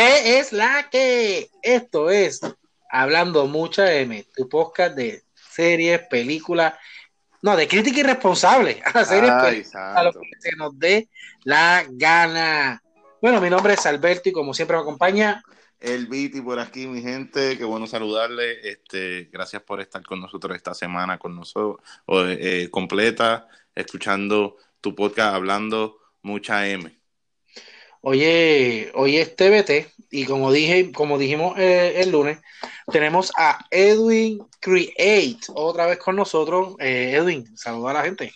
¿Qué es la que? Esto es Hablando Mucha M, tu podcast de series, películas, no, de crítica irresponsable a series, a lo que se nos dé la gana. Bueno, mi nombre es Alberto y como siempre me acompaña el Viti por aquí, mi gente. Qué bueno saludarle. Este, gracias por estar con nosotros esta semana, con nosotros, eh, completa, escuchando tu podcast hablando mucha M. Oye, hoy es TBT y como dije, como dijimos eh, el lunes, tenemos a Edwin Create otra vez con nosotros. Eh, Edwin, saluda a la gente.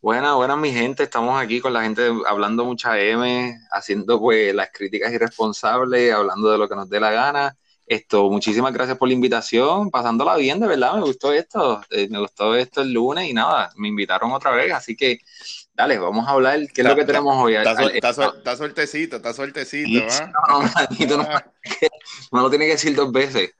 Buenas, buenas mi gente, estamos aquí con la gente hablando mucha M, haciendo pues las críticas irresponsables, hablando de lo que nos dé la gana. Esto, muchísimas gracias por la invitación, pasándola bien, de verdad, me gustó esto, eh, me gustó esto el lunes y nada, me invitaron otra vez, así que Dale, vamos a hablar. ¿Qué es lo que tenemos hoy? Está, sueltecito, está sueltecito. No, no, no, lo tiene que decir dos veces.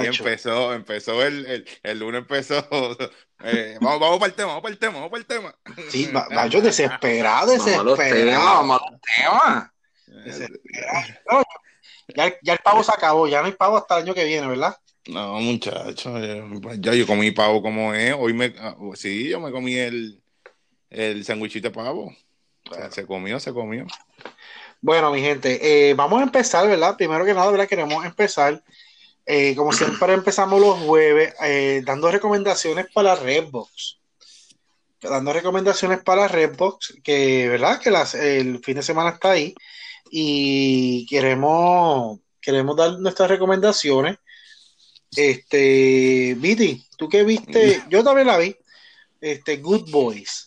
Y empezó, empezó el, el, el lunes empezó. Eh, vamos, vamos para el tema, vamos para el tema, vamos para el tema. Sí, yo desesperado, desesperado. Vamos a los temas, Desesperado. ya, ya el pavo se acabó, ya no hay pavo hasta el año que viene, ¿verdad? No, muchacho, ya yo comí pavo como es. Hoy me, ah, sí, yo me comí el, el sandwichito de pavo. se comió, se comió. Bueno, mi gente, eh, vamos a empezar, ¿verdad? Primero que nada, ¿verdad? Queremos empezar, eh, como siempre empezamos los jueves, eh, dando recomendaciones para Redbox. Dando recomendaciones para Redbox, que, ¿verdad? Que las, el fin de semana está ahí. Y queremos, queremos dar nuestras recomendaciones. Este, Viti, ¿tú qué viste? Yo también la vi. Este, Good Boys.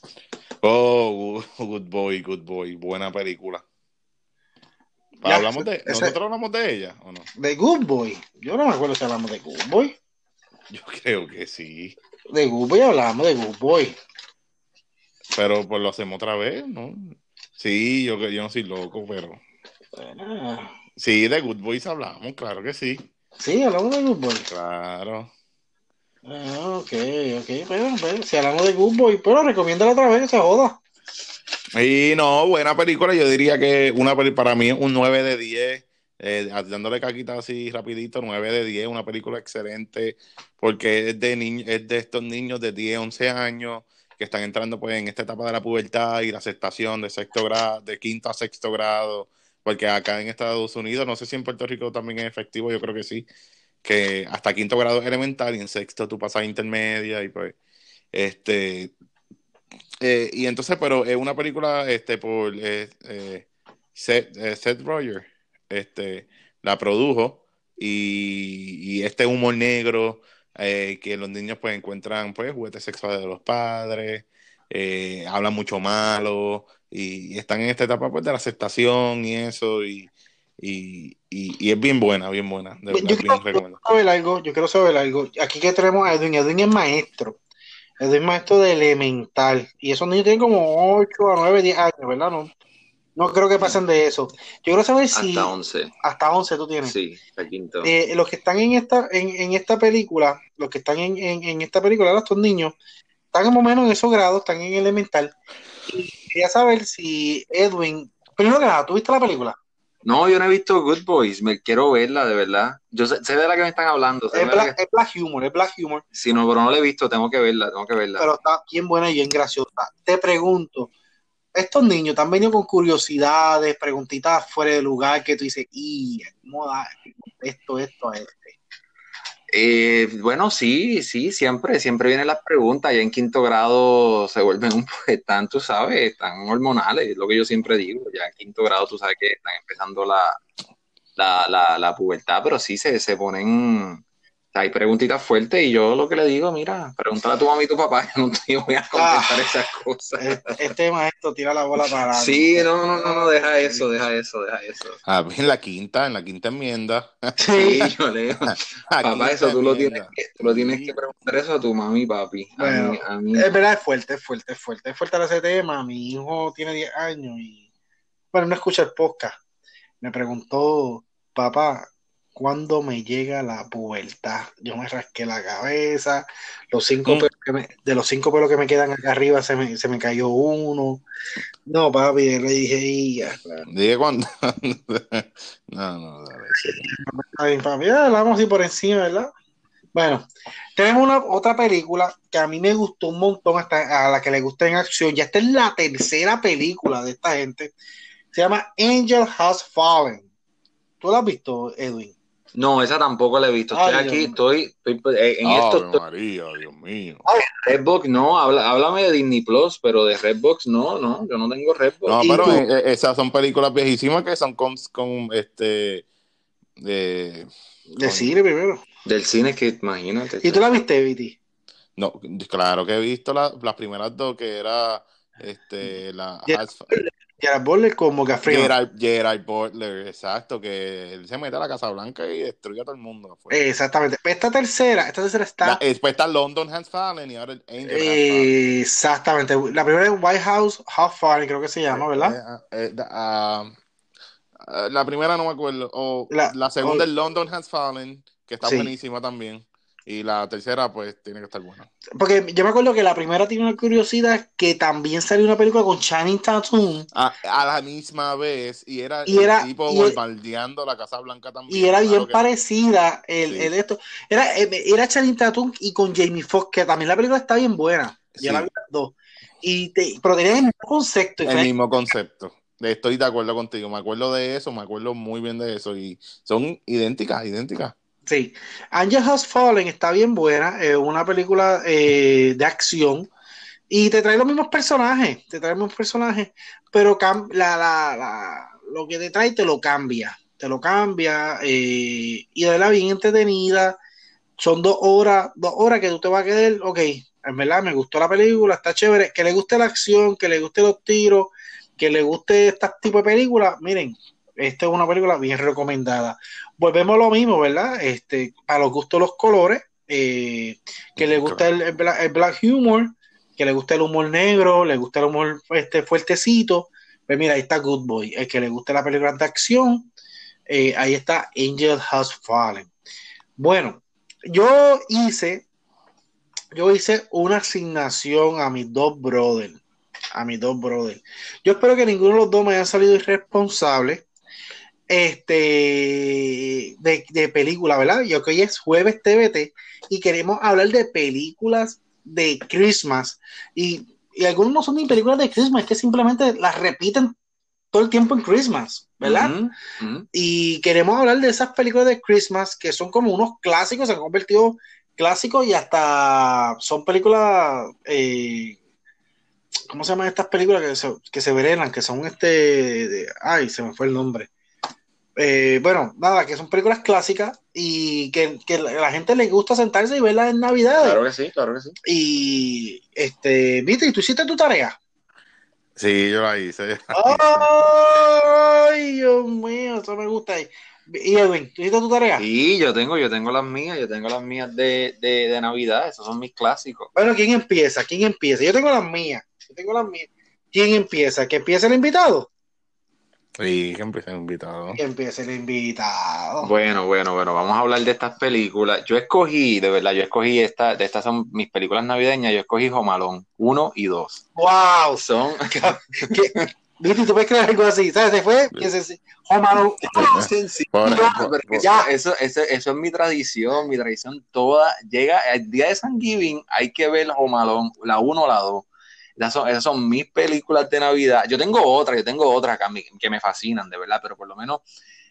Oh, Good Boy, Good Boy, buena película. ¿Hablamos de, ¿Nosotros hablamos de ella o no? De Good Boy. Yo no me acuerdo si hablamos de Good Boy. Yo creo que sí. De Good Boy hablamos de Good Boy. Pero pues lo hacemos otra vez, ¿no? Sí, yo, yo no soy loco, pero. Sí, de Good Boys hablamos, claro que sí. Sí, hablamos de Good Boy. Claro. Ah, ok, ok. Bueno, si hablamos de Good Boy, pero recomiéndala otra vez, se joda. Y no, buena película. Yo diría que una para mí es un 9 de 10. Eh, dándole caquita así rapidito, 9 de 10, una película excelente, porque es de, es de estos niños de 10, 11 años que están entrando pues en esta etapa de la pubertad y la aceptación de sexto grado, de quinto a sexto grado, porque acá en Estados Unidos, no sé si en Puerto Rico también es efectivo, yo creo que sí, que hasta quinto grado elemental y en sexto tú pasas a intermedia y pues, este, eh, y entonces, pero es una película, este, por eh, eh, Seth, Roger, este, la produjo y, este humor negro que los niños pues encuentran pues juguetes sexuales de los padres, hablan mucho malo y, y, están en esta etapa pues de la aceptación y eso y, y, y, es bien buena, bien buena. yo, quiero, saber algo, yo quiero saber algo. Aquí que tenemos a Edwin, Edwin es maestro. Edwin es maestro de elemental. Y esos niños tienen como 8 a 9, 10 años, ¿verdad? No, no creo que pasen de eso. Yo quiero saber si. Hasta 11. Hasta 11 tú tienes. Sí, hasta quinto. Eh, los que están en esta, en, en esta película, los que están en, en, en, esta película, estos niños, están más o menos en esos grados, están en elemental. Y quería saber si Edwin. Primero que nada, ¿tú viste la película? No, yo no he visto Good Boys, me quiero verla de verdad. Yo sé, de la que me están hablando. Es black, es black, Humor, es Black Humor. Sí, no, pero no la he visto, tengo que verla, tengo que verla. Pero está bien buena y bien graciosa. Te pregunto, estos niños te han venido con curiosidades, preguntitas fuera de lugar que tú dices, y ¿cómo da esto, esto, a esto? Eh, bueno, sí, sí, siempre, siempre vienen las preguntas. Ya en quinto grado se vuelven un poco tan, tú sabes, tan hormonales, es lo que yo siempre digo. Ya en quinto grado tú sabes que están empezando la, la, la, la pubertad, pero sí se, se ponen hay preguntitas fuertes y yo lo que le digo, mira, pregúntale a tu mamá y tu papá, yo no te voy a contestar ah, esas cosas. Este, maestro tira la bola para... Sí, no, no, no, no, deja eso, deja eso, deja eso. Ah, en la quinta, en la quinta enmienda. Sí, yo leo. papá, eso tú lo, tienes que, tú lo tienes que preguntar eso a tu mami y papi. Bueno, a mí, Es verdad, es fuerte, es fuerte, es fuerte. Es fuerte ese tema. Mi hijo tiene 10 años y, bueno, no escucha el podcast. Me preguntó, papá, cuando me llega la pubertad. Yo me rasqué la cabeza, los cinco Mm. pelos que me- de los cinco pelos que me quedan acá arriba se me, se me cayó uno. No, papi, le dije, "Y ya, claro". Dije cuando. no, no, dale. Papi, hablamos así por encima, ¿verdad? Bueno, tenemos una otra película que a mí me gustó un montón, hasta a la que le gusta en acción. Ya esta es la tercera película de esta gente. Se llama Angel Has Fallen. ¿Tú la has visto, Edwin? No, esa tampoco la he visto. Estoy Ay, aquí, Dios estoy, estoy- eh, en esto Ave estoy- María, Dios mío. Redbox no, habla, háblame de Disney Plus, pero de Redbox no, no, yo no tengo Redbox. No, ¿Y pero eh, eh, esas son películas viejísimas que son con, con este. eh, De con- cine primero. Del cine que imagínate. ¿Y tú la viste, Viti? No, claro que he visto la- las primeras dos que era este la Gerard Butler como Gaffrey. Gerard, Gerard Butler, exacto, que él se mete a la Casa Blanca y destruye a todo el mundo. Exactamente. Esta tercera, esta tercera está. La- después está London Has Fallen y ahora el Angel eh, exactamente. La primera es White House Half Fallen, creo que se llama, ¿verdad? Eh, eh, ah, ah, la primera no me acuerdo. O La- la, segunda o- es London Has Fallen, que está Sí. buenísima también. Y la tercera, pues, tiene que estar buena. Porque yo me acuerdo que la primera tiene una curiosidad que también salió una película con Channing Tatum A, a la misma vez, y era Y el era- tipo bombardeando la Casa Blanca también. y era bien Claro que- parecida el, Sí. el esto. Era, eh, era Channing Tatum y con Jamie Foxx, que también la película está bien buena. Yo Sí. la vi las dos. Y te, pero tenían el mismo concepto. El mismo concepto. Estoy de acuerdo contigo. Me acuerdo de eso, me acuerdo muy bien de eso. Y son idénticas, idénticas. Sí, Angel Has Fallen está bien buena, es una película eh, de acción y te trae los mismos personajes, te trae los mismos personajes, pero la, la- la- lo que te trae te lo cambia, te lo cambia eh, y de verdad bien entretenida, son dos horas, dos horas que tú te vas a quedar, ok, en verdad me gustó la película, está chévere, que le guste la acción, que le guste los tiros, que le guste este tipo de películas, miren, esta es una película bien recomendada volvemos a lo mismo, ¿verdad? Este, a los gustos los colores, eh, que le gusta el, black, humor, que le gusta el humor negro, le gusta el humor este, fuertecito. Pues mira, ahí está Good Boy. El que le guste la película de acción, eh, ahí está Angel Has Fallen. Bueno, yo hice, yo hice una asignación a mis dos brothers, a mis dos brothers. Yo espero que ninguno de los dos me haya salido irresponsable este de, de película, ¿verdad? Y hoy es jueves TVT y queremos hablar de películas de Christmas y, y algunos no son ni películas de Christmas, es que simplemente las repiten todo el tiempo en Christmas, ¿verdad? Y queremos hablar de esas películas de Christmas que son como unos clásicos, se han convertido clásicos y hasta son películas, eh, ¿cómo se llaman estas películas que se, que se? Que son este, de- ay, se me fue el nombre. Eh, bueno, nada, que son películas clásicas y que, que la, la gente le gusta sentarse y verlas en Navidad. Claro que sí, claro que sí. Y, este, viste, ¿y tú hiciste tu tarea? Sí, yo la hice. ¡Ay, Dios mío! Eso me gusta. Y Edwin, ¿tú hiciste tu tarea? Sí, yo tengo, yo tengo las mías, yo tengo las mías de, de, de Navidad, esos son mis clásicos. Bueno, ¿quién empieza? ¿Quién empieza? Yo tengo las mías. Yo tengo las mías. ¿Quién empieza? ¿Que empiece el invitado? Sí, que empecé invitado. Que empiece el invitado. Bueno, bueno, bueno, vamos a hablar de estas películas. Yo escogí, de verdad, yo escogí esta, de estas son mis películas navideñas, yo escogí Jomalón 1 y 2. ¡Wow! Son, ¿Qué? ¿Viste? ¿Tú puedes creer algo así? ¿Sabes? Se fue. que se- por- eso, ya. eso, eso, eso es mi tradición, mi tradición toda. Llega el día de San Giving, hay que ver Jomalón, la 1 o la 2. Esas son, esas son mis películas de Navidad. Yo tengo otras, yo tengo otras que, que me fascinan, de verdad, pero por lo menos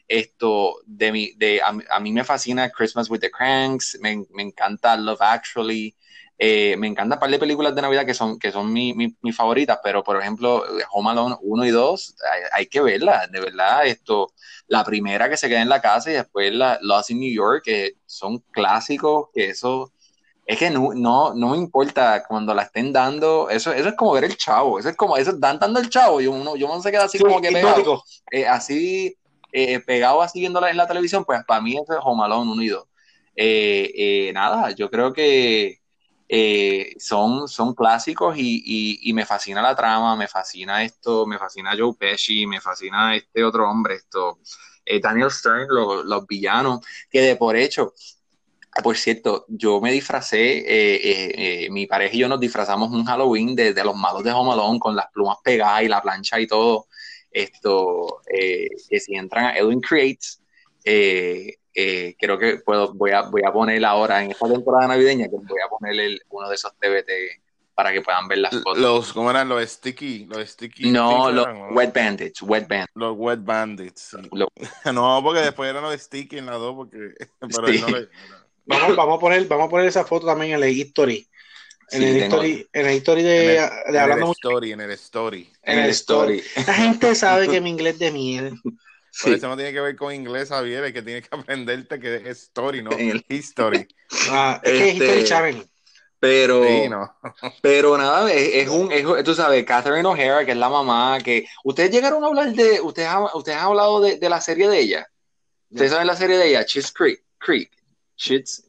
esto de mi, de, a, mí- me fascina Christmas with the Cranks, me, me encanta Love Actually, eh, me encanta un par de películas de Navidad que son, que son mi, mi- mis favoritas, pero por ejemplo, Home Alone 1 y 2, hay, hay que verlas, de verdad, esto, la primera que se queda en la casa y después la Lost in New York, que son clásicos, que eso, es que no, no, no me importa cuando la estén dando, eso, eso es como ver el chavo, eso es como, eso dan dando el chavo, yo, uno, yo no se queda así Sí, como que pegado hipnótico. eh, así eh, pegado así viéndola en la televisión, pues para mí eso es Home Alone 1 y 2. Eh, eh, nada, yo creo que eh, son, son clásicos y, y- y me fascina la trama, me fascina esto, me fascina Joe Pesci, me fascina este otro hombre, esto, eh, Daniel Stern, los, los villanos, que de por hecho, por cierto, yo me disfracé, eh, eh, eh, mi pareja y yo nos disfrazamos un Halloween de, de los malos de Home Alone con las plumas pegadas y la plancha y todo. Esto, eh, que si entran a Edwin Creates, eh, creo que puedo, voy, a, voy a poner ahora en esta temporada navideña, que voy a poner el- uno de esos TBT para que puedan ver las fotos. Los, ¿cómo eran? Los sticky, los sticky. no, los eran. Wet Bandits, Wet Bandits. Los wet bandits. No, porque después eran los sticky en las dos, porque. Pero Sí. no le- Vamos, vamos, a poner, vamos a poner esa foto también en el history. En Sí, el history, en el history de, en el, de en hablando el mucho. story, en el story. en el story. La gente sabe que mi inglés de miel. Por Sí. eso no tiene que ver con inglés, Javier, es que tienes que aprenderte que es story, no En el- history. Ah, es que es Este- History Channel. Pero, Sí, no. pero nada, es, es un, es, tú sabes, Catherine O'Hara, que es la mamá, que ustedes llegaron a hablar de, ustedes, han- ustedes han hablado de, de la serie de ella. Ustedes saben la serie de ella, Schitt's Creek. Creek. Schitt's-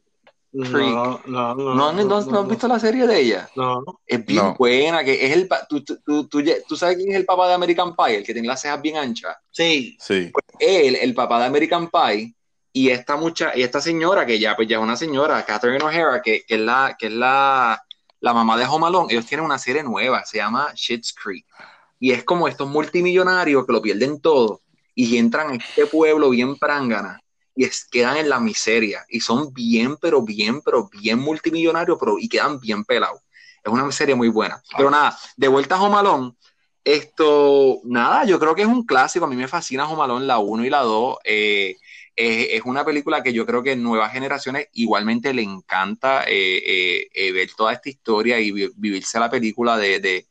Freak. No, no, no. ¿No, han- no, no han visto la serie de ella? No. Es bien No. buena, que es el, pa- tú, tú, tú, tú, tú sabes quién es el papá de American Pie, el que tiene las cejas bien anchas. Sí. Sí. él, el papá de American Pie, y esta mucha, y esta señora, que ya, pues ya es una señora, Catherine O'Hara, que, que es la, que es la, la mamá de Home Alone, ellos tienen una serie nueva, se llama Schitt's Creek. Y es como estos multimillonarios que lo pierden todo y entran a este pueblo bien prangana y es- quedan en la miseria. Y son bien, pero bien, pero bien multimillonarios, pero y quedan bien pelados. Es una serie muy buena. Pero nada, de vuelta a Home Alone, esto, nada, yo creo que es un clásico. A mí me fascina Home Alone, la 1 y la 2. Eh, es una película que yo creo que nuevas generaciones igualmente le encanta eh, eh, eh, ver toda esta historia y vi- vivirse la película de, de,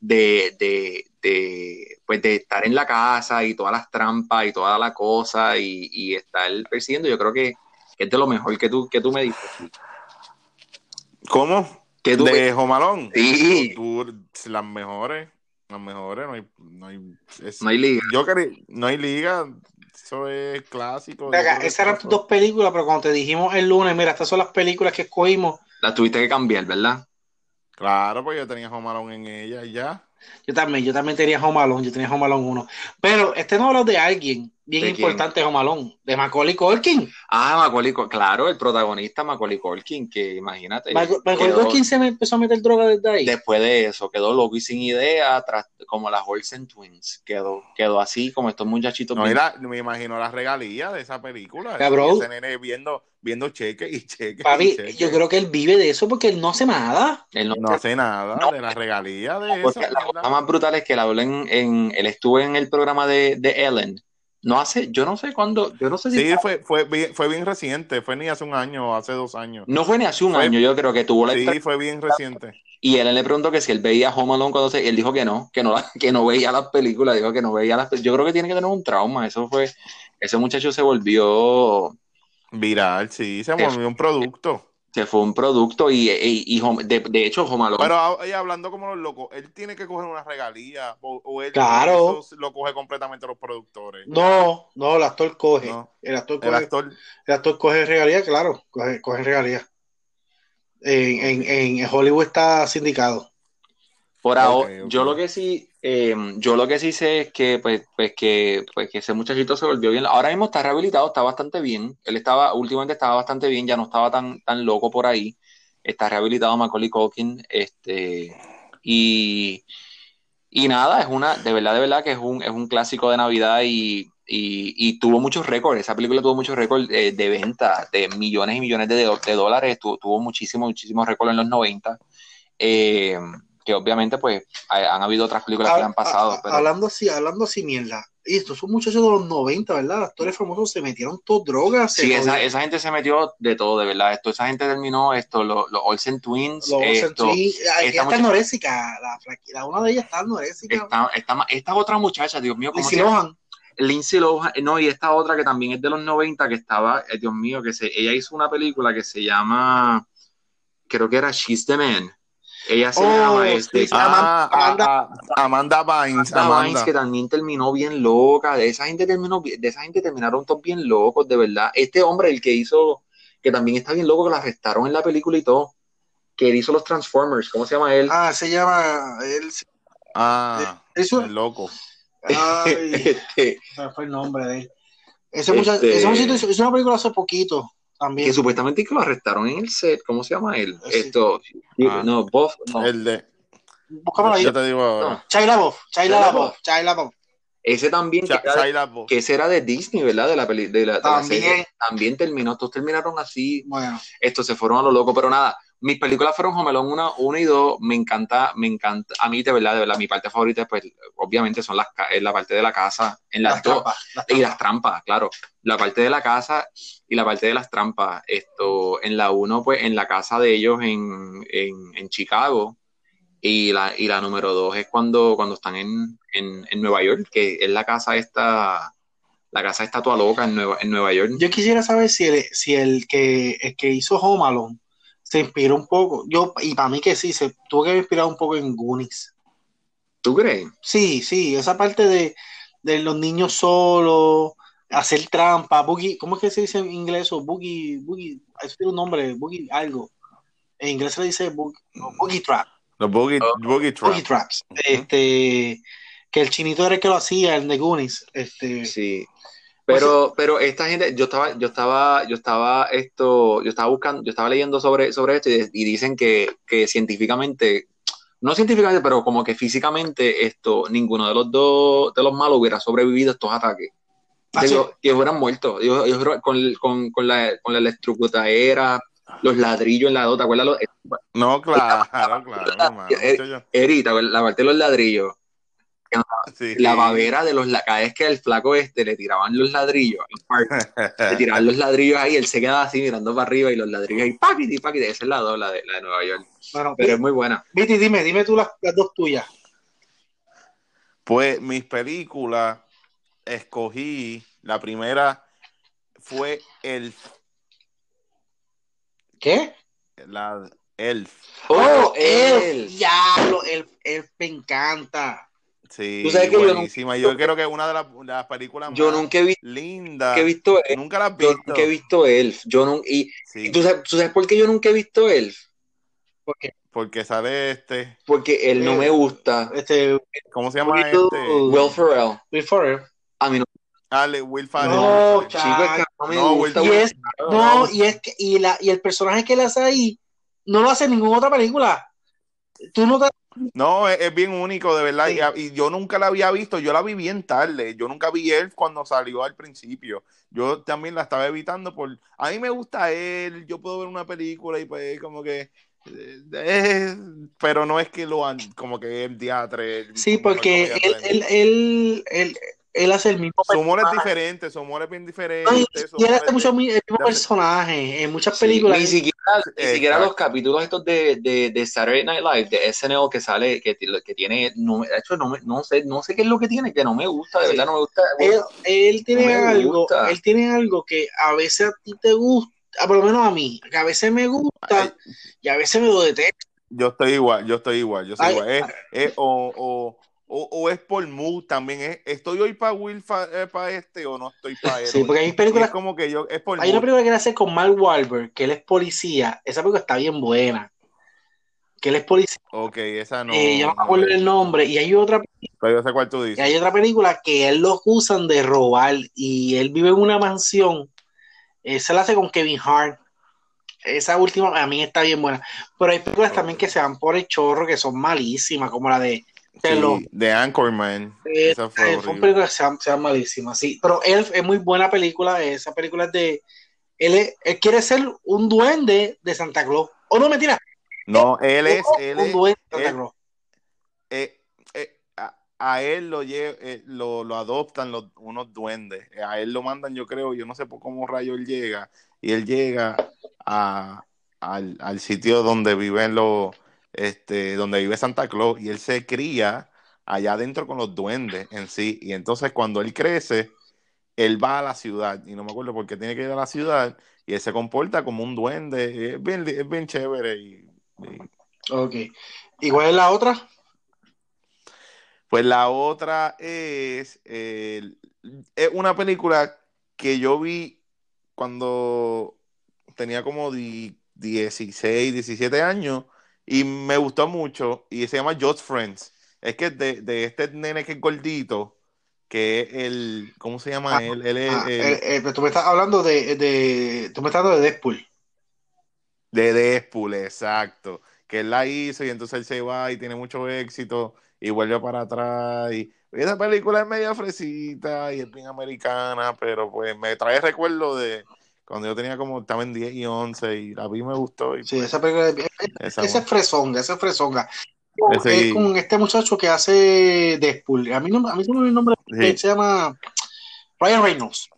de, de, de, pues de estar en la casa y todas las trampas y toda la cosa y, y estar persiguiendo. Yo creo que, que es de lo mejor que tú, que tú me dices. ¿Cómo? Que tú De Jomalón. Sí. las mejores. Las mejores, no hay. No hay, es- no hay liga. Yo quería. No hay liga. Eso es clásico. Venga, que esas eran tus dos películas, pero cuando te dijimos el lunes, mira, estas son las películas que escogimos. La tuviste que cambiar, ¿verdad? Claro, pues yo tenía Jomalón en ella y ya. Yo también, yo también tenía Home Alone, yo tenía Home Alone 1. Pero este no habla de alguien bien ¿De quién? importante, Home Alone, de Macaulay Culkin. Ah, Macaulay, Cul- claro, el protagonista Macaulay Culkin, que imagínate. Ma- Macaulay Culkin se me empezó a meter droga desde ahí. después de eso quedó loco y sin idea, tras, como las Olsen Twins. Quedó, quedó así, como estos muchachitos. No, era, me imagino las regalías de esa película. Cabrón. Ese nene viendo, viendo cheque y cheque. Papi, y cheque. yo creo que él vive de eso porque él no hace nada. él no- No hace nada No. de las regalías de eso. porque la cosa más brutal es que él habló en, en- él estuvo en el programa de, de Ellen. No hace, yo no sé cuándo, yo no sé si Sí, fue, fue, bien, fue bien reciente. Fue ni hace un año o hace dos años. no fue ni hace un Fue- año, yo creo que tuvo la Sí, fue bien reciente. Y él le preguntó que si él veía Home Alone cuando se, él dijo que no, que no, que no veía las películas, dijo que no veía las. Yo creo que tiene que tener un trauma, eso fue, ese muchacho se volvió, Viral, sí, se volvió un producto. Se fue un producto y, y- y de, de hecho Home Alone, Pero ah, y hablando como los locos, él tiene que coger una regalía o, o él Claro. eso lo coge completamente los productores. No, no, el actor coge. No. El actor El coge, actor, el actor coge regalía, claro, coge, coge regalía. En, en, en Hollywood está sindicado. por ahora, yo lo que sí, eh, yo lo que sí sé es que pues, pues que pues que ese muchachito se volvió bien. Ahora mismo está rehabilitado, está bastante bien. Él estaba, últimamente estaba bastante bien, ya no estaba tan, tan loco por ahí. Está rehabilitado Macaulay Culkin, este, y, y nada, es una, de verdad, de verdad que es un, es un clásico de Navidad y, y, y tuvo muchos récords. Esa película tuvo muchos récords eh, de venta, de millones y millones de, de dólares. Tu- tuvo muchísimos, muchísimos récords en los 90. Eh, que obviamente, pues, ha- han habido otras películas que le han pasado. A- a- pero- Hablando así, hablando así mierda. Y estos son muchachos de los 90, ¿verdad? Actores famosos se metieron todos drogas. Sí, esa, esa gente se metió de todo, de verdad. Esto, esa gente terminó esto, los, los Olsen Twins. Los sentí- Ay, esta está anorésica. La, la- una de ellas está anorésica. esta, esta, otra muchacha, Dios mío, ¿cómo Lindsay se? Lohan. Lindsay Lohan, no, y esta otra que también es de los 90, que estaba, eh, Dios mío, que se, ella hizo una película que se llama, creo que era She's the Man. Ella se Oh, llama este, sí. Ah, Amanda- Amanda Bynes. Amanda Amanda. Bynes, que también terminó bien loca. De esa gente terminó, de esa gente terminaron todos bien locos, de verdad. Este hombre, el que hizo, que también está bien loco, que la arrestaron en la película y todo, que él hizo los Transformers, ¿cómo se llama él? Ah, se llama. Él, Ah, eso, el loco. ay, Este, fue el nombre de él. Ese muchacho, Este- ese muchacho hizo, hizo una película hace poquito también. Que supuestamente que lo arrestaron en el set. ¿Cómo se llama él? Sí. Esto. Ah. No, Bob. No. El de. Búscamelo ahí. Yo te digo ahora. Chayla Boff, Chayla LaBeouf, Chayla LaBeouf. Ese también. que era Shia LaBeouf. que ese era de Disney, ¿verdad? De la peli, de la, de la También. serie. También terminó, todos terminaron así, Bueno, estos se fueron a lo loco, pero nada, mis películas fueron Home Alone 1, 1 y 2, me encanta, me encanta, a mí de verdad, de verdad, mi parte favorita, pues, obviamente son las, es la parte de la casa, en las, las dos, trampas, las y las trampas. claro, la parte de la casa y la parte de las trampas, esto, en la 1, pues, en la casa de ellos en, en, en Chicago, y la, y la número 2 es cuando, cuando están en, en, en Nueva York, que es la casa esta, la casa esta toda loca en Nueva, en Nueva York. Yo quisiera saber si el, si el que, el que hizo Home Alone se inspiró un poco. Yo, y para mí que sí, se tuvo que haber inspirado un poco en Goonies. ¿Tú crees? Sí, sí, esa parte de, de los niños solos, hacer trampa, boogie, ¿cómo es que se dice en inglés eso? Boogie, boogie, eso tiene un nombre, boogie algo. En inglés se le dice boogie, no, boogie trap, Los Boogie, Oh. boogie Trap. boogie traps. Este, que el chinito era el que lo hacía, el de Goonies. Este, Sí. Pero, pero esta gente, yo estaba, yo estaba, yo estaba esto, yo estaba buscando, yo estaba leyendo sobre, sobre esto y, y dicen que, que científicamente, no científicamente, pero como que físicamente esto, ninguno de los dos, de los malos hubiera sobrevivido a estos ataques. Ah, Ellos, ellos hubieran muerto. Ellos, ellos hubieran- con, con, con la, con la electrocutadera, los ladrillos en la dos, ¿te acuerdas? Los- No, claro, claro, hermano. Eh, Yo- Eri, ¿te acuerdas? la parte de los ladrillos. Sí. La babera de los, cada vez que el flaco este le tiraban los ladrillos, el le tiraban los ladrillos ahí, él se quedaba así mirando para arriba y los ladrillos ahí, paquiti, paquiti, esa es la dos, la de, la de Nueva York. bueno, Pero es muy buena. Viti, dime, dime tú las, las dos tuyas. Pues mis películas escogí, la primera fue Elf, ¿Qué? la Elf. Oh, Elf, él. diablo, Elf, Elf me encanta. Sí, Tú sabes que yo buenísima. Yo, creo que es una de las, de las películas Yo más nunca he visto, lindas. nunca he visto Elf. Nunca las has Yo visto. nunca he visto Elf. Yo nun- y, Sí, y tú, sabes, tú sabes por qué yo nunca he visto Elf? Porque porque sale este, Porque él no me gusta. este, ¿cómo se llama Will- este? Will Ferrell. Will Ferrell. A mí no, Ah, le- Will Ferrell. No, chico, es que no me No, gusta. Will- Y es, no, y es que, y la, y el personaje que él hace ahí, no lo hace en ninguna otra película. Tú no te, No, es, es bien único, de verdad. Sí. Y, yo nunca la había visto. Yo la vi bien tarde. Yo nunca vi él cuando salió al principio. Yo también la estaba evitando por. A mí me gusta él. Yo puedo ver una película y pues como que. eh, eh, pero no es que lo han. Como que el teatro. sí, porque él, él, él, él hace el mismo Su humor es diferente. Su humor es bien No, diferente. y, él hace mucho el mismo personaje en muchas Sí, películas. ni siquiera, ni siquiera los capítulos estos de, de, de Saturday Night Live, de SNL que sale, que, que tiene, no, de hecho no, me- no sé, no sé qué es lo que tiene, que no me gusta, de Sí. verdad no me gusta. él, él tiene No me algo, gusta. él tiene algo que a veces a ti te gusta, ah, por lo menos a mí, que a veces me gusta Ay, y a veces me lo detesto. Yo estoy igual, yo estoy igual, yo soy Ay, igual. Es, es- o, o, o, o es por mood también. Es, ¿Estoy hoy para Will para este o no estoy para él? Sí, porque hay es películas, como que yo, es por hay una película que hace con Mark Wahlberg, que él es policía, esa película está bien buena, que él es policía, Ok, esa no. eh, yo no me no acuerdo he el nombre, y hay otra, Pero yo sé cuál tú y dices. hay otra película que él lo acusan de robar y él vive en una mansión, esa la hace con Kevin Hart, esa última a mí está bien buena, pero hay películas también que se van por el chorro que son malísimas, como la de Sí, de Anchorman. Eh, Esa fue películas que sean, sean malísimas, sí. Pero Elf es muy buena película. Esa película es de. Él, es- él quiere ser un duende de Santa Claus. O no, mentira. No, él es, un- él un es, duende de Santa Claus. eh, eh, a, a él lo, eh, lo, lo adoptan los, unos duendes. A él lo mandan, yo creo, yo no sé por cómo rayo él llega. Y él llega a, al, al sitio donde viven los, este, donde vive Santa Claus, y él se cría allá adentro con los duendes en sí. Y entonces cuando él crece, él va a la ciudad, y no me acuerdo por qué tiene que ir a la ciudad, y él se comporta como un duende. Es bien, es bien chévere. Y, y- Ok. ¿Y cuál es la otra? Pues la otra es, eh, es una película que yo vi cuando tenía como di- 16, 17 años y me gustó mucho y se llama Just Friends. Es que de, de este nene que es gordito, que es el, ¿cómo se llama Ah, él? Él es Ah, el- eh, eh, pero tú me estás hablando de, de, tú me estás hablando de Deadpool. de Deadpool, exacto. Que él la hizo y entonces él se va y tiene mucho éxito y vuelve para atrás. Y, y esa película es media fresita y es bien americana, pero pues me trae recuerdo de cuando yo tenía como, estaba en 10 y 11 y la vi y me gustó. Y Sí, pues, esa película es- esa esa es fresonga, esa es fresonga. Ese- Es con este muchacho que hace Deadpool. A mí no, a mí no me el nombre. Sí. Él se llama Ryan Reynolds.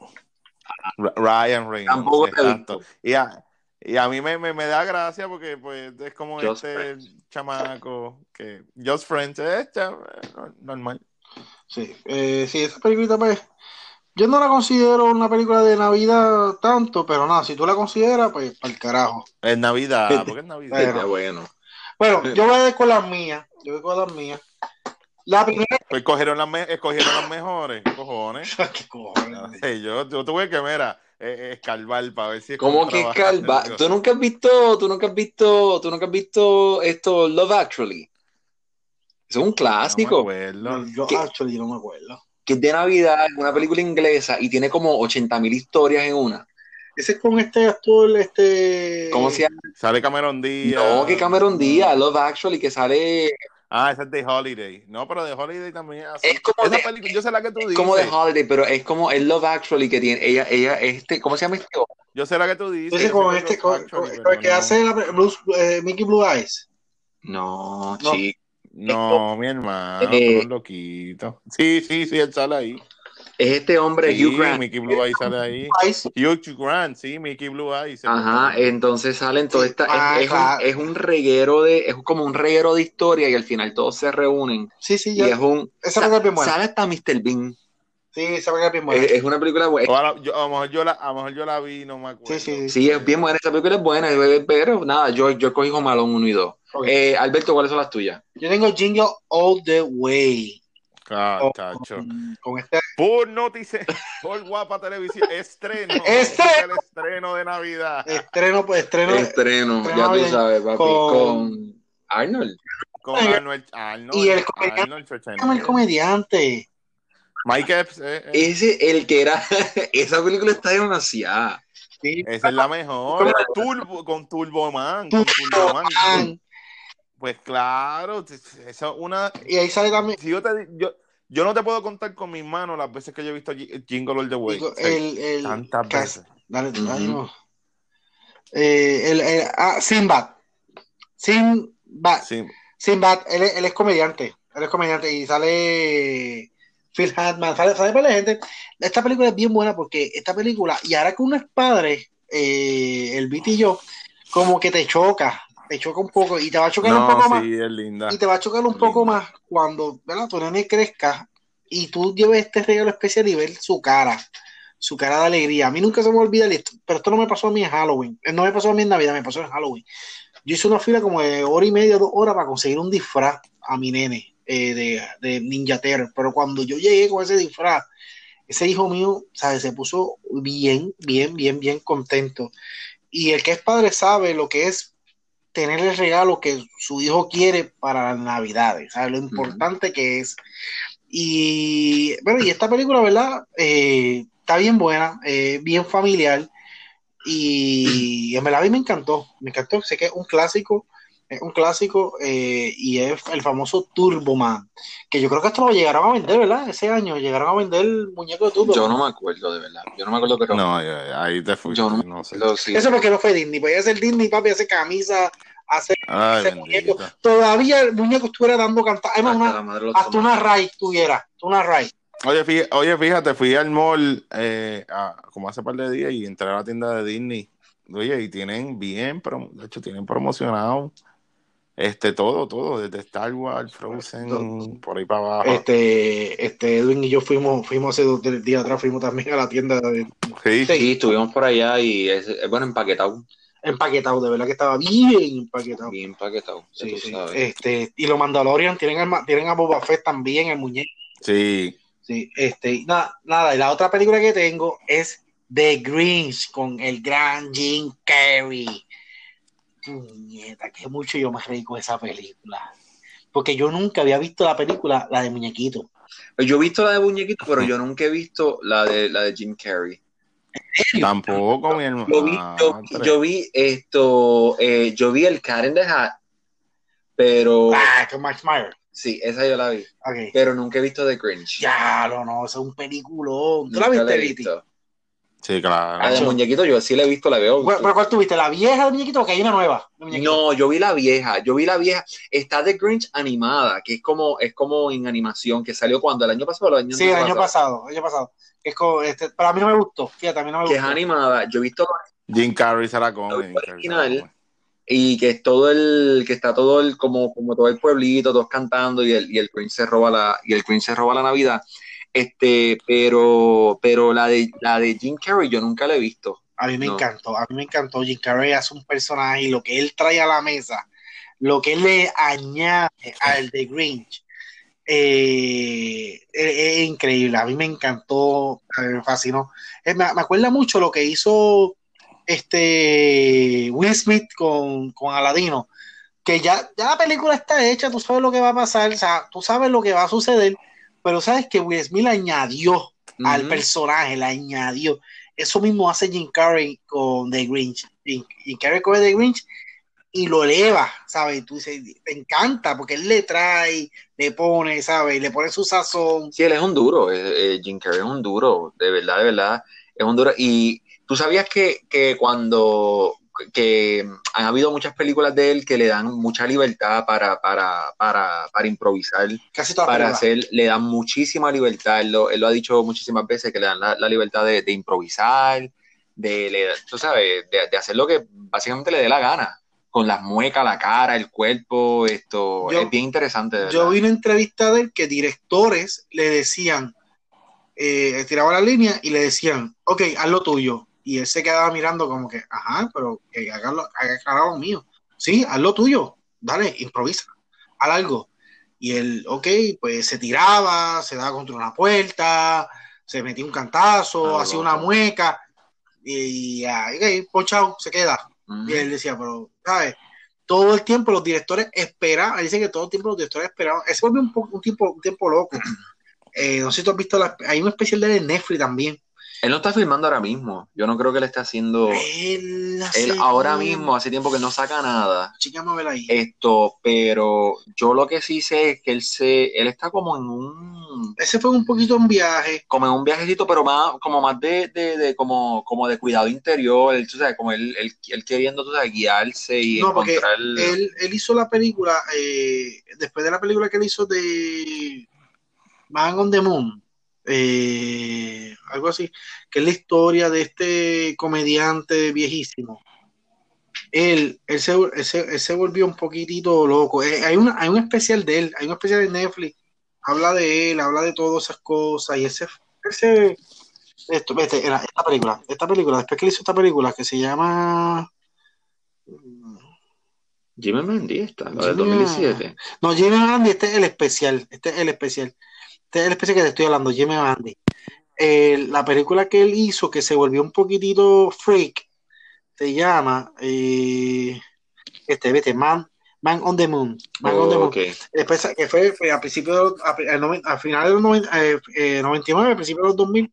Ryan Reynolds, Tampoco exacto. Y a, y a mí me, me, me da gracia porque pues es como Just este chamaco que Just Friends es cha- normal. Sí, eh, sí, esa película pues yo no la considero una película de Navidad tanto, pero nada, si tú la consideras, pues para el carajo. Es Navidad, Sí. porque es Navidad. Bueno. Está bueno. Bueno, yo voy a ir con las mías. Yo voy con las mías. La primera. Pues escogieron las, me- escogieron las mejores, cojones. ¿Qué cojones? Yo, yo tuve que, mira, eh, eh, escarbar para ver si es ¿Cómo como que? Digo, ¿Tú nunca has visto, tú nunca has visto, tú nunca has visto esto Love Actually? Es un No me clásico acuerdo. No, yo ¿Qué? actually no me acuerdo. Que es de Navidad, es una película inglesa y tiene como 80 mil historias en una. Ese es con este actor, este. ¿Cómo se llama? Sale Cameron Díaz. No, que Cameron Díaz, Love Actually, que sale Ah, esa es de Holiday. No, pero de Holiday también es así. Es como Esa de- película, yo sé la que tú es dices. como de Holiday, pero es como el Love Actually que tiene ella, ella, este, ¿cómo se llama este? Yo sé la que tú dices. Ese yo con este, con, Actually, con- pero el que no. hace la, Blues, eh, Mickey Blue Eyes. No, No. chico. No, mi hermano, Eh, loquito. Sí, sí, sí, él sale ahí. Es este hombre, Sí, Hugh Grant. Mickey Blue Eyes sale ahí. Hugh Grant, sí, Mickey Blue Eyes. Ajá, entonces salen todas Sí, estas, ah, es, es un, es un reguero de, es como un reguero de historia y al final todos se reúnen Sí, sí, y ya. es un, Esa es buena. sale hasta Mr. Bean, Sí, esa película es bien buena. es, es una película buena, Ahora, yo, a, lo mejor yo la, a lo mejor yo la vi, no me acuerdo. Sí, sí, sí. sí, es bien buena, esa película es buena, eh, pero nada, yo, yo cogí Home Alone 1 y 2. Eh, Alberto, ¿cuáles son las tuyas? Yo tengo Jingle All the Way. Ah, Con, este. Por noticia, por guapa televisión, estreno. Estreno. El estreno de Navidad. Estreno, pues estreno. Estreno, estreno ya tú bien, sabes, papi, con- con, Arnold. Con Arnold, Arnold, Y el comediante- Arnold el comediante. Mike Epps, eh, eh, Ese, el que era, esa película está demasiada. Sí. esa es la mejor. Turbo, con Turbo Man. Con Turbo Man. Pues claro, esa es una. Y ahí sale también Si yo te yo, yo no te puedo contar con mis manos las veces que yo he visto Ji- Jingle All the Way. digo, el, el tantas veces. Dale, ay, no. Eh, el, el- ah, Sinbad. Sinbad. Sinbad, él, es- él es comediante. Él es comediante y sale Phil Hartman. Sale, sale para la gente. Esta película es bien buena porque esta película, y ahora que uno es padre, eh, el Viti y yo, como que te choca. Te choca un poco y te va a chocar un poco más. sí, es linda. Y te va a chocar un poco Linda. más cuando ¿verdad? tu nene crezca y tú lleves este regalo especial y ver su cara, su cara de alegría. A mí nunca se me olvida esto, pero esto no me pasó a mí en Halloween. No me pasó a mí en Navidad, me pasó en Halloween. Yo hice una fila como de hora y media, dos horas para conseguir un disfraz a mi nene eh, de, de Ninja Terror. Pero cuando yo llegué con ese disfraz, ese hijo mío, ¿sabes? Se puso bien, bien, bien, bien contento. Y el que es padre sabe lo que es tener el regalo que su hijo quiere para las navidades, ¿sabes? Lo importante que es. Y bueno, y esta película, ¿verdad? Eh, está bien buena, eh, bien familiar. Y en verdad a mí me encantó, me encantó, sé que es un clásico, es un clásico eh, y es el famoso Turbo Man, que yo creo que esto lo llegaron a vender, ¿verdad? Ese año llegaron a vender el muñeco de Turbo Yo no me acuerdo de verdad. Yo no me acuerdo, pero No, ya- ahí te fuiste. yo no sé. Sí. Eso porque no fue Disney, podía ser Disney, papi, hace camisa, hace Ay, muñeco. Todavía el muñeco estuviera dando cantar, además Hasta una, hasta una raíz tuviera, una raíz. Oye, fí- oye, fíjate, fui al mall eh, a- como hace par de días y entré a la tienda de Disney. Oye, y tienen bien, promo- de hecho, tienen promocionado este todo, todo, desde Star Wars, Frozen, por ahí para abajo. Este, este Edwin y yo fuimos, fuimos hace dos tres días atrás, fuimos también a la tienda de Sí, Sí, estuvimos por allá y es, es bueno empaquetado. empaquetado, de verdad que estaba bien empaquetado. Bien empaquetado. Sí, tú sí. sabes. Este, y los Mandalorian tienen, ma- tienen a Boba Fett también, el muñeco. sí. Sí, este, nada, nada, y la otra película que tengo es The Grinch con el gran Jim Carrey. Puñeta, que mucho yo me reí con esa película. Porque yo nunca había visto la película, la de Muñequito. Yo he visto la de Muñequito, pero yo nunca he visto la de la de Jim Carrey. Tampoco, mi hermano. Yo vi, yo, yo vi esto, eh, yo vi el Cat in the Hat, pero Ah, con Max Meyer. sí, esa yo la vi, pero nunca he visto The Grinch. Ya, no, no, eso es un peliculón. ¿Tú Nunca la la viste, he Viti? visto. Sí, claro. La de. Muñequito yo sí la he visto, la veo. ¿Cuál- ¿Pero cuál tuviste? ¿La vieja del muñequito o que hay una nueva? de? No, yo vi la vieja, yo vi la vieja. Está The Grinch animada, que es como, es como en animación, que salió cuando el año pasado, o el año Sí, el año pasado, el año pasado. Es co- este, pero a mí no me gustó. Fíjate, a mí no me Que es gustó. animada. Yo he visto Jim Carrey se la come. Original. y que es todo el, que está todo el, como, como todo el pueblito, todos cantando y el, y el Grinch se roba la, y el Grinch se roba la Navidad. Este, pero, pero la de, la de Jim Carrey yo nunca la he visto. A mí me No. encantó, a mí me encantó. Jim Carrey hace un personaje y lo que él trae a la mesa, lo que él le añade al de Grinch, eh, es, es increíble. A mí me encantó, me fascinó. Eh, me, me acuerda mucho lo que hizo este Will Smith con, con Aladino, que ya, ya la película está hecha, tú sabes lo que va a pasar, o sea, tú sabes lo que va a suceder, pero sabes que Will Smith añadió al personaje, le añadió. Eso mismo hace Jim Carrey con The Grinch. Jim, Jim Carrey coge The Grinch y lo eleva, ¿sabes? Tú dices, te encanta porque él le trae, le pone, ¿sabes? Le pone su sazón. Sí, él es un duro, eh, eh, Jim Carrey es un duro, de verdad, de verdad, es un duro. Y tú sabías que, que cuando que han habido muchas películas de él que le dan mucha libertad para, para, para, para improvisar, Casi todas para hacer, le dan muchísima libertad. Él lo, él lo ha dicho muchísimas veces que le dan la, la libertad de, de improvisar, de, le- tú sabes, de, de hacer lo que básicamente le dé la gana, con las muecas, la cara, el cuerpo, esto Yo- es bien interesante. de Yo vi una entrevista de él que directores le decían, eh, tiraba la línea y le decían, ok, haz lo tuyo. Y él se quedaba mirando como que, ajá, pero que haga lo, haga haga lo mío. Sí, haz lo tuyo, dale, improvisa, haz algo. Y él, ok, pues se tiraba, se daba contra una puerta, se metía un cantazo, Ah, hacía una mueca, y, ah, ok, ponchado, se queda. Y él decía, pero, ¿sabes? Todo el tiempo los directores esperaban, dice que todo el tiempo los directores esperaban. Ese volvió un, po- un, tiempo, un tiempo loco. Eh, no sé si tú has visto, la- hay un especial de Netflix también. Él no está filmando ahora mismo. Yo no creo que él esté haciendo. Él, Él ahora mismo, hace tiempo que no saca nada. Chica, vamos a ver ahí. Esto, pero yo lo que sí sé es que él se, él está como en un, Ese fue un poquito un viaje. como en un viajecito, pero más, como más de, de, de como, como de cuidado interior. Él, tú sabes, como él, él, él queriendo, tú sabes, guiarse y No, porque encontrar. Él, él hizo la película, eh, después de la película que él hizo de Man on the Moon, eh, algo así, que es la historia de este comediante viejísimo. Él, él, se, él se- él se volvió un poquitito loco. Eh, hay, una, hay un especial de él, hay un especial de Netflix, habla de él, habla de todas esas cosas, y ese, ese esto, vete, era esta película, esta película, después que él hizo esta película que se llama Jimmy Mendy está, la del Jimmy- 2017. No, Jimmy Andy, este es el especial. Este es el especial. Este es el especial que te estoy hablando, Jimmy Andy. Eh, la película que él hizo, que se volvió un poquitito freak, se llama eh, este, vete, Man, Man on the Moon. Man on the Moon. Después, que fue, fue a principios, a, a a finales de los noven- eh, eh, 99, a principios de los 2000,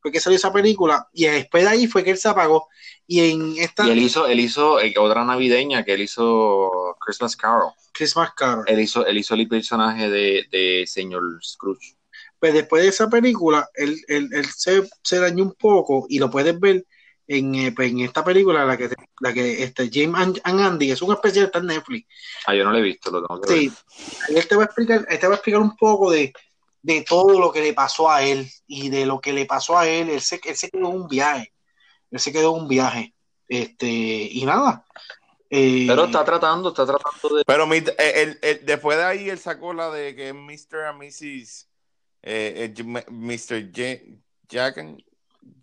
fue que salió esa película. Y después de ahí fue que él se apagó. Y en esta Y él hizo, él hizo eh, otra navideña que él hizo Christmas Carol. Christmas Carol. Él hizo, él hizo el personaje de, de señor Scrooge. pues después de esa película, él, él- él se, se dañó un poco y lo puedes ver en, eh, pues, en esta película, la que, la que este, James and, and Andy, es un especial está en Netflix. Ah, yo no lo he visto, lo tengo que ver. Sí, ahí él te va a explicar, él te va a explicar un poco de, de todo lo que le pasó a él y de lo que le pasó a él. Él se, él se quedó en un viaje. Él se quedó en un viaje. Este, y nada. Eh, Pero está tratando, está tratando de. Pero mi- eh, él- él- después de ahí él sacó la de que es Mr. and Mrs. eh, eh, Mr. J- Jack and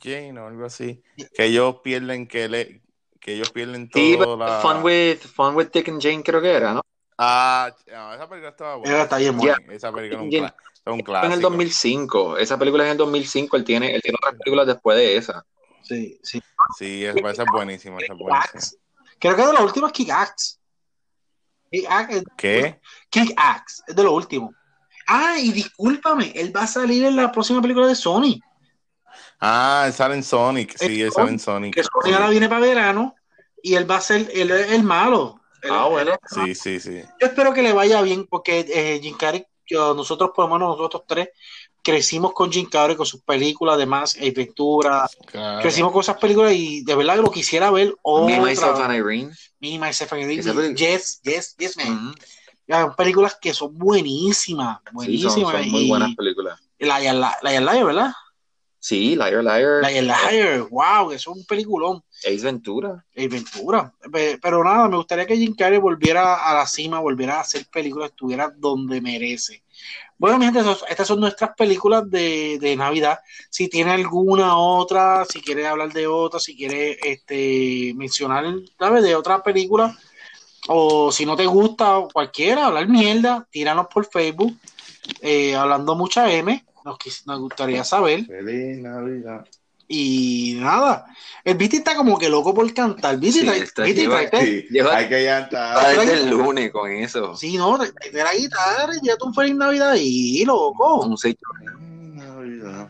Jane o algo así. Que ellos pierden, que, le, que ellos pierden todo Sí, la... Fun with, Fun with Dick and Jane creo que era, ¿no? Ah, no, esa película estaba buena. Era, está bien buena. Esa película es un, es un clásico. en el 2005. Esa película es en el 2005. Él tiene, él tiene otras películas después de esa. Sí, sí. Sí, esa, esa es buenísima, esa es buenísima. Creo que es de los últimos Kick Axe. Kick Axe ¿Qué? Kick Axe, es de lo último. Ah, y discúlpame, él va a salir en la próxima película de Sony. Ah, sale en Sonic, sí, él sale en Sonic. Que Sony ahora viene para verano y él va a ser el, el malo. El- Ah, bueno. el- Sí, sí, sí. Yo espero que le vaya bien porque eh, Jim Carrey, yo- nosotros por lo menos nosotros tres crecimos con Jim Carrey, con sus películas, además, Ventura, Claro. crecimos con esas películas y de verdad que lo quisiera ver Me, otra Myself vez. and Irene. Me, Myself and Irene. Yes, yes, yes, man. Ujú. Ya, películas que son buenísimas, Sí, buenísimas. son, son muy y buenas películas. Liar, Liar, Liar, Liar, ¿verdad? Sí, Liar Liar. Liar, Liar, wow, que es un peliculón. Ace Ventura. Eh, Ventura. Pe- Pero nada, me gustaría que Jim Carrey volviera a la cima, volviera a hacer películas, estuviera donde merece. Bueno, mi gente, estas son nuestras películas de, de Navidad. Si tiene alguna otra, si quiere hablar de otra, si quiere este, mencionar, ¿sabes? De otra película, o si no te gusta cualquiera, hablar mierda, tíranos por Facebook, eh, hablando mucha M, nos, quis- nos gustaría saber. Feliz Navidad. Y nada, el Viti está como que loco por cantar. Viti, Sí, trae- Viti, lleva- tráete- Sí, Lleva- hay que llantar. desde el lunes con eso. Sí, no, de, la guitarra, ya tú un feliz Navidad y loco. Un seis- Navidad.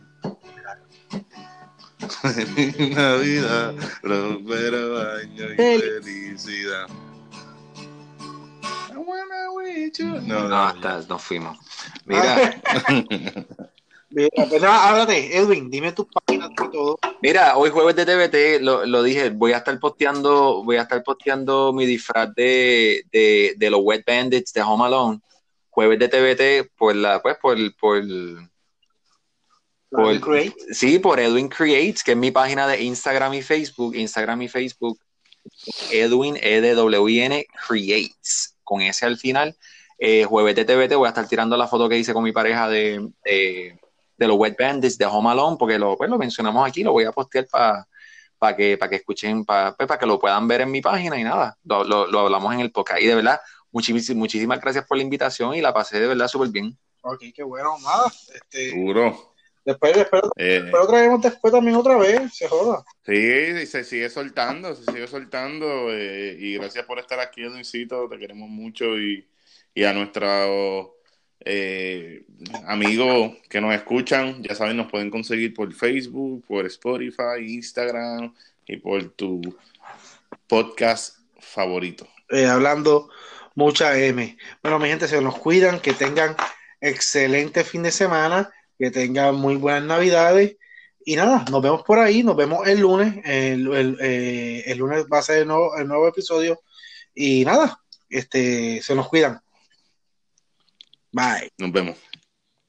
Feliz Navidad, próspero año y Fel- felicidad. No, No, no, hasta nos fuimos. Mira, háblate, Edwin, dime tus páginas de todo. mira, hoy jueves de TVT, lo, lo dije, voy a estar posteando, voy a estar posteando mi disfraz de, de, de los Wet Bandits de Home Alone. Jueves de TVT por la, pues, por, por, Por- Great. sí, por Edwin Creates, que es mi página de Instagram y Facebook, Instagram y Facebook, Edwin, E E-D-W-I-N, Creates, con ese al final. Eh, jueves de TVT voy a estar tirando la foto que hice con mi pareja de, de, de los Wet Bandits de Home Alone, porque lo, pues, lo mencionamos aquí, lo voy a postear para que, para que escuchen, para que lo puedan ver en mi página y nada, lo, lo- lo hablamos en el podcast. Y de verdad, muchísimas, muchísimas gracias por la invitación y la pasé de verdad súper bien. Ok, qué bueno, nada. Este, Seguro. después, después, Eh, después traemos después también otra vez, se joda. sí, se sigue soltando, se sigue soltando. eh, y gracias por estar aquí, Edwincito. Te queremos mucho. Y, y a nuestros eh, amigos que nos escuchan, ya saben, nos pueden conseguir por Facebook, por Spotify, Instagram y por tu podcast favorito. Eh, hablando mucha M. Bueno, mi gente, se nos cuidan, que tengan excelente fin de semana, que tengan muy buenas navidades. Y nada, nos vemos por ahí, nos vemos el lunes. El, eh, lunes va a ser el nuevo, el nuevo episodio. Y nada, este, se nos cuidan. Bye. Nos vemos.